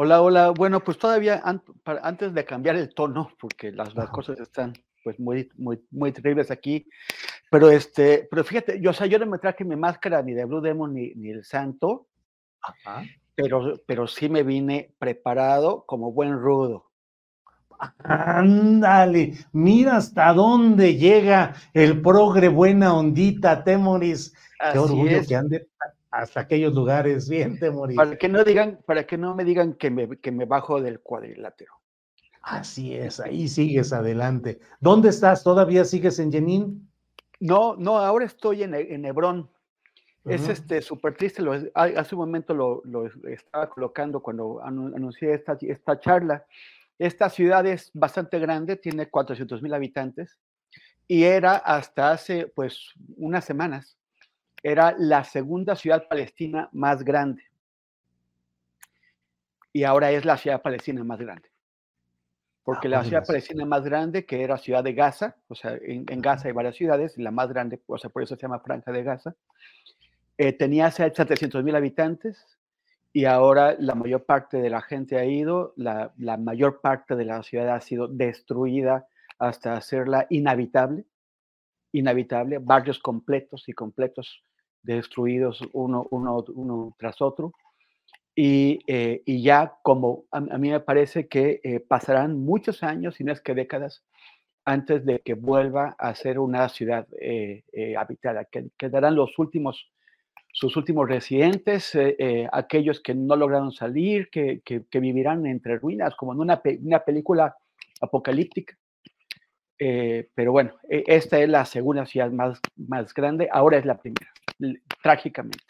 Hola, hola. Bueno, pues todavía an- para- antes de cambiar el tono, porque las, las cosas están pues muy, muy, muy terribles aquí, pero este, pero fíjate, yo, o sea, yo no me traje mi máscara ni de Blue Demon ni, ni el Santo, Ajá. pero, pero sí me vine preparado como buen rudo. Ándale, mira hasta dónde llega el progre buena ondita, Temoris. Qué orgullo es. que ande hasta aquellos lugares. Bien, Temoris. Para que no digan, para que no me digan que me, que me bajo del cuadrilátero. Así es, ahí sigues adelante. ¿Dónde estás? ¿Todavía sigues en Jenin? No, no, ahora estoy en, He- en Hebrón. Es este súper triste, lo, hace un momento lo, lo es- estaba colocando cuando anu- anuncié esta, esta charla. Esta ciudad es bastante grande, tiene 400 mil habitantes y era hasta hace pues unas semanas, era la segunda ciudad palestina más grande. Y ahora es la ciudad palestina más grande. Porque la ciudad palestina más grande, que era ciudad de Gaza, o sea, en, en Gaza hay varias ciudades, la más grande, o sea, por eso se llama Franja de Gaza, eh, tenía 700 mil habitantes y ahora la mayor parte de la gente ha ido, la, la mayor parte de la ciudad ha sido destruida hasta hacerla inhabitable, inhabitable, barrios completos y completos destruidos uno, tras otro. Y, eh, ya como a, mí me parece que eh, pasarán muchos años, si no es que décadas, antes de que vuelva a ser una ciudad eh, eh, habitada, que quedarán los últimos sus últimos residentes, aquellos que no lograron salir, que, vivirán entre ruinas, como en una película apocalíptica. Eh, pero bueno, e- esta es la segunda ciudad más, más grande, ahora es la primera, trágicamente.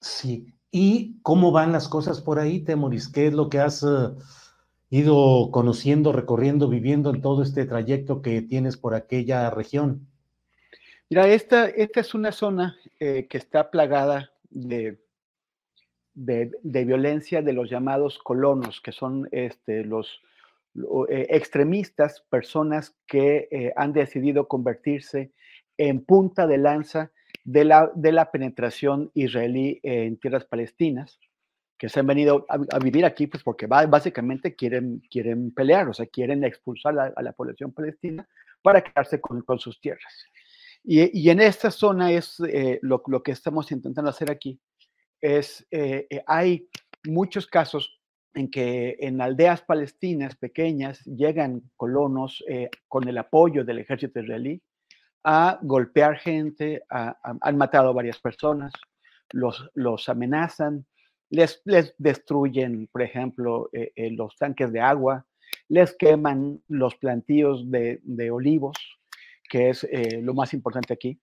Sí. ¿Y cómo van las cosas por ahí, Temoris? ¿Qué es lo que has eh, ido conociendo, recorriendo, viviendo en todo este trayecto que tienes por aquella región? Mira, esta, esta es una zona eh, que está plagada de, de, de violencia de los llamados colonos, que son este, los lo- eh, extremistas, personas que eh, han decidido convertirse en punta de lanza de la, de la penetración israelí en tierras palestinas, que se han venido a, a vivir aquí pues porque básicamente quieren, quieren pelear, o sea, quieren expulsar a, a la población palestina para quedarse con, con sus tierras. Y, en esta zona es eh, lo, que estamos intentando hacer aquí, es, eh, eh, hay muchos casos en que en aldeas palestinas pequeñas llegan colonos con el apoyo del ejército israelí a golpear gente, han matado a varias personas, los, los amenazan, les, les destruyen, por ejemplo, los tanques de agua, les queman los plantíos de, de olivos, que es eh, lo más importante aquí,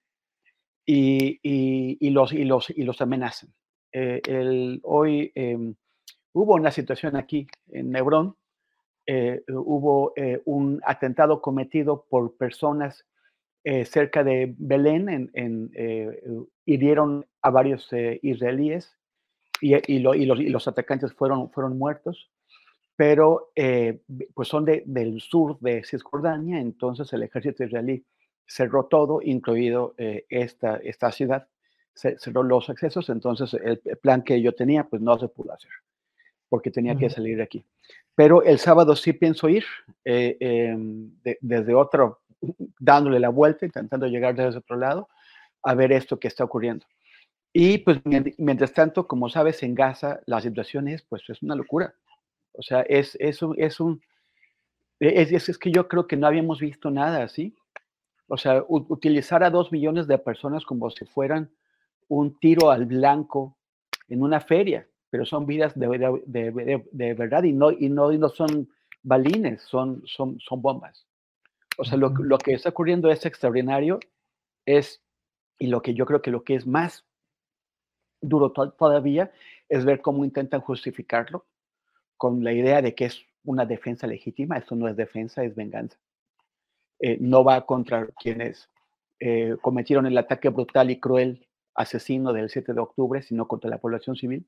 y, y, los, y, los, y los amenazan. Eh, el, hoy em, hubo una situación aquí en Hebrón, eh, hubo un atentado cometido por personas cerca de Belén, en, en hirieron a varios israelíes y, y, los, y, los, atacantes fueron, fueron muertos pero pues son de, del sur de Cisjordania, entonces el ejército israelí cerró todo, incluido eh, esta, esta ciudad, cerró los accesos, entonces el, plan que yo tenía pues no se pudo hacer, porque tenía que salir de aquí. Pero el sábado sí pienso ir eh, em, desde otro, dándole la vuelta, intentando llegar desde otro lado, a ver esto que está ocurriendo. Y pues mientras tanto, como sabes, en Gaza la situación es, pues es una locura. O sea, es, es, un, es un, es, es, que yo creo que no habíamos visto nada así. O sea, utilizar a dos millones de personas como si fueran un tiro al blanco en una feria, pero son vidas de, de, verdad y no, y no, y no son balines, son, son, son bombas. O sea, lo, lo, que está ocurriendo es extraordinario, es, y lo que yo creo que lo que es más duro todavía es ver cómo intentan justificarlo con la idea de que es una defensa legítima, eso no es defensa, es venganza. Eh, no va contra quienes eh, cometieron el ataque brutal y cruel asesino del 7 de octubre, sino contra la población civil.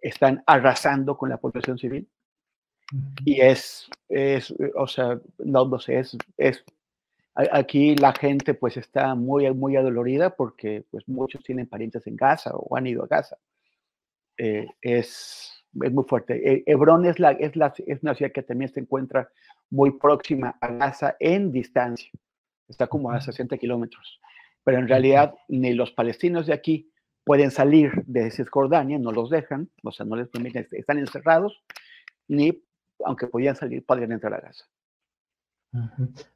Están arrasando con la población civil. Y es, es o sea, no, no sé, es, es, aquí la gente pues está muy, muy adolorida porque pues muchos tienen parientes en Gaza o han ido a Gaza. Eh, es, es muy fuerte. Hebrón es, la, es, la, es una ciudad que también se encuentra muy próxima a Gaza en distancia. Está como a 60 kilómetros. Pero en realidad ni los palestinos de aquí pueden salir de Cisjordania, no los dejan, o sea, no les permiten, están encerrados, ni aunque podían salir, podrían entrar a Gaza.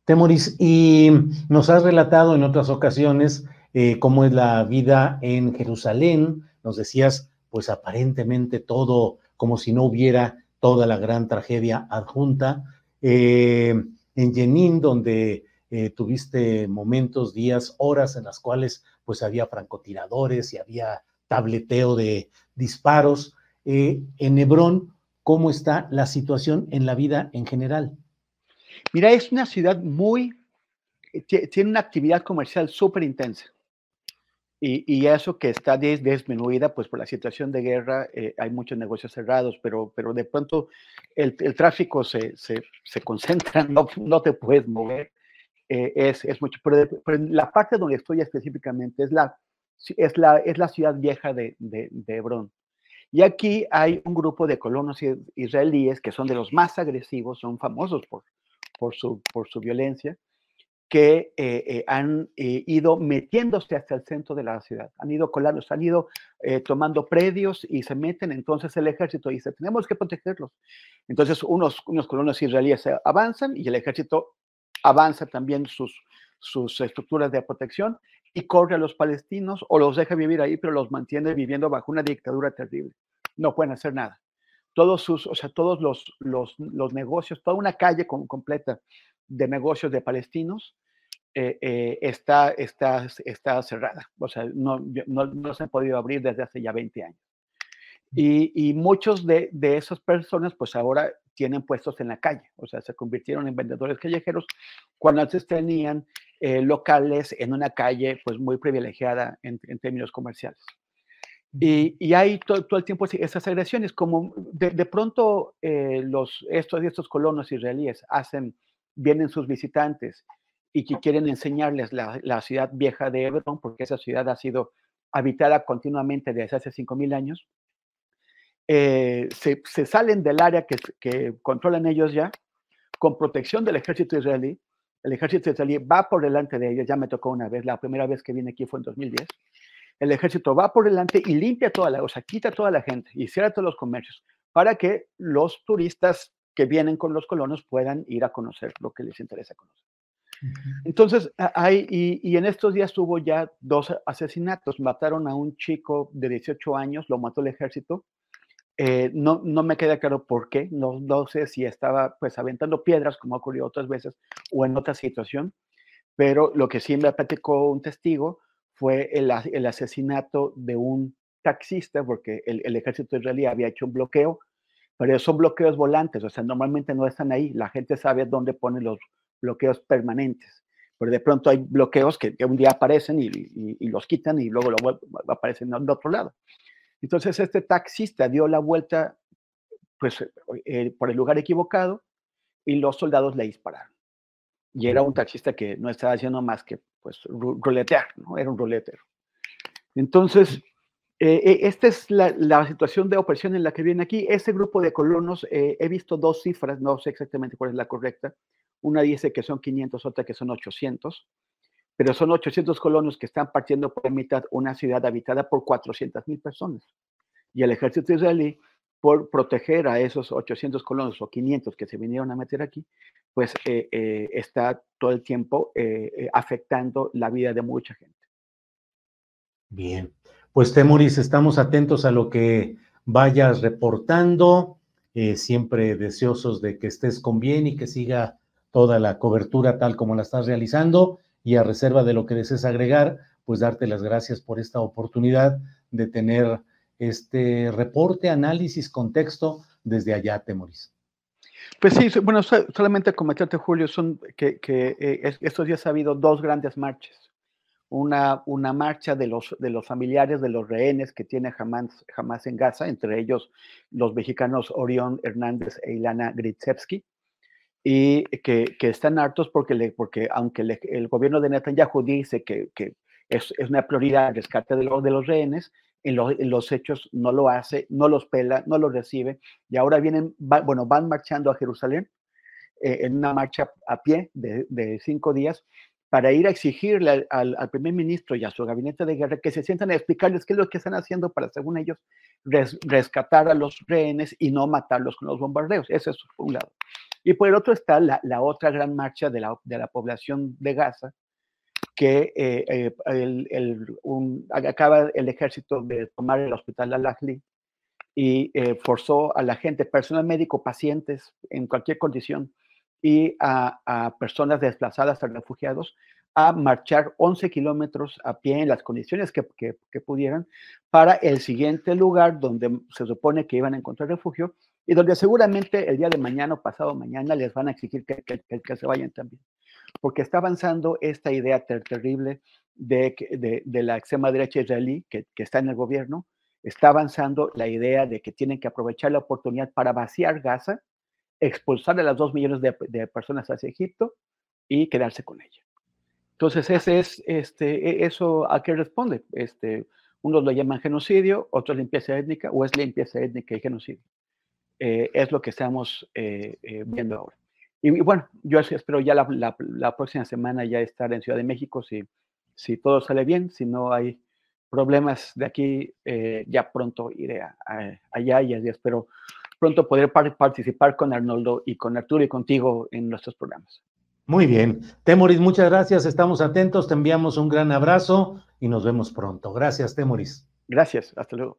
Temoris, y nos has relatado en otras ocasiones eh, cómo es la vida en Jerusalén, nos decías, pues aparentemente todo como si no hubiera toda la gran tragedia adjunta, eh, en Jenin, donde eh, tuviste momentos, días, horas en las cuales pues había francotiradores y había tableteo de disparos. Eh, en Hebrón, ¿cómo está la situación en la vida en general? Mira, es una ciudad muy, tiene una actividad comercial súper intensa. Y, eso que está disminuida, pues por la situación de guerra, eh, hay muchos negocios cerrados, pero, pero de pronto el, tráfico se, se, se, concentra, no, no te puedes mover, eh, es, es, mucho. Pero, la parte donde estoy específicamente es la, es la, es la ciudad vieja de, de, de Hebrón. Y aquí hay un grupo de colonos israelíes que son de los más agresivos, son famosos por, por, su, por su violencia que eh, eh, han ido metiéndose hasta el centro de la ciudad, han ido colando, han ido tomando predios y se meten, entonces el ejército dice, tenemos que protegerlos. Entonces unos, unos colonos israelíes avanzan y el ejército avanza también sus, sus estructuras de protección y corre a los palestinos o los deja vivir ahí, pero los mantiene viviendo bajo una dictadura terrible. No pueden hacer nada. Todos sus, o sea, todos los, los, los negocios, toda una calle completa de negocios de palestinos eh, eh, está, está, está cerrada. O sea, no, no, se han podido abrir desde hace ya 20 años. Y, y muchos de, de, esas personas, pues ahora tienen puestos en la calle, o sea, se convirtieron en vendedores callejeros cuando antes tenían eh, locales en una calle, pues muy privilegiada en, en términos comerciales. Y, y, hay todo, todo, el tiempo esas agresiones, como de, de pronto los, estos, estos colonos israelíes hacen vienen sus visitantes y que quieren enseñarles la, ciudad vieja de Hebron, porque esa ciudad ha sido habitada continuamente desde hace 5.000 años, eh, se, salen del área que, que, controlan ellos ya, con protección del ejército israelí, el ejército israelí va por delante de ellos, ya me tocó una vez, la primera vez que vine aquí fue en 2010, el ejército va por delante y limpia toda la, o sea, quita toda la gente y cierra todos los comercios para que los turistas que vienen con los colonos puedan ir a conocer lo que les interesa conocer. Entonces, hay, y, en estos días hubo ya dos asesinatos. Mataron a un chico de 18 años, lo mató el ejército. Eh, no, no me queda claro por qué. No, no sé si estaba pues aventando piedras, como ha ocurrido otras veces, o en otra situación. Pero lo que sí me platicó un testigo fue el, el asesinato de un taxista, porque el, el, ejército israelí había hecho un bloqueo, pero son bloqueos volantes, o sea, normalmente no están ahí. La gente sabe dónde pone los bloqueos permanentes. Pero de pronto hay bloqueos que, un día aparecen y, los quitan y luego aparecen de otro lado. Entonces este taxista dio la vuelta pues, eh, por el lugar equivocado y los soldados le dispararon. Y era un taxista que no estaba haciendo más que pues ruletear, ¿no? Era un ruletero. Entonces, eh, eh, esta es la, situación de opresión en la que viene aquí. Este grupo de colonos, he visto dos cifras, no sé exactamente cuál es la correcta, una dice que son 500, otra que son 800, pero son 800 colonos que están partiendo por mitad una ciudad habitada por 400 mil personas. Y el ejército israelí, por proteger a esos 800 colonos o 500 que se vinieron a meter aquí, pues eh, eh, está todo el tiempo eh, afectando la vida de mucha gente. Bien, pues Temuris, estamos atentos a lo que vayas reportando, siempre deseosos de que estés con bien y que siga toda la cobertura tal como la estás realizando y a reserva de lo que desees agregar, pues darte las gracias por esta oportunidad de tener este reporte, análisis, contexto desde allá, Temoris. Pues sí, bueno, solamente comentarte, Julio, son que, eh, estos días ha habido dos grandes marchas. Una, una marcha de los, de los familiares de los rehenes que tiene jamás, jamás en Gaza, entre ellos los mexicanos Orión Hernández e Ilana Gritsevsky, y que, están hartos porque, porque aunque el gobierno de Netanyahu dice que, que es, una prioridad el rescate de, de los rehenes, en, en, los hechos no lo hace, no los pela, no los recibe, y ahora vienen, bueno, van marchando a Jerusalén eh, en una marcha a pie de, cinco días para ir a exigirle al, al, primer ministro y a su gabinete de guerra que se sientan a explicarles qué es lo que están haciendo para, según ellos, rescatar a los rehenes y no matarlos con los bombardeos. Eso es un lado. Y por el otro está la, otra gran marcha de la, de la, población de Gaza, que eh, eh, acaba el ejército de tomar el hospital Al-Ahli y eh, forzó a la gente, personal médico, pacientes en cualquier condición y a, personas desplazadas, a refugiados, a marchar 11 kilómetros a pie en las condiciones que, pudieran para el siguiente lugar donde se supone que iban a encontrar refugio y donde seguramente el día de mañana o pasado mañana les van a exigir que, se vayan también. Porque está avanzando esta idea terrible de, de, la extrema derecha israelí que, que, está en el gobierno, está avanzando la idea de que tienen que aprovechar la oportunidad para vaciar Gaza, expulsar a las dos millones de, de personas hacia Egipto y quedarse con ella. Entonces, ese es, este, e, eso a qué responde. Este, unos lo llaman genocidio, otros limpieza étnica, o es limpieza étnica y genocidio. Eh, es lo que estamos eh, eh, viendo ahora. Y, bueno, yo espero ya la, próxima semana ya estar en Ciudad de México, si, si todo sale bien, si no hay problemas de aquí, ya pronto iré allá y espero pronto poder participar con Arnoldo y con Arturo y contigo en nuestros programas. Muy bien. Temoris, muchas gracias. Estamos atentos. Te enviamos un gran abrazo y nos vemos pronto. Gracias, Temoris. Gracias. Hasta luego.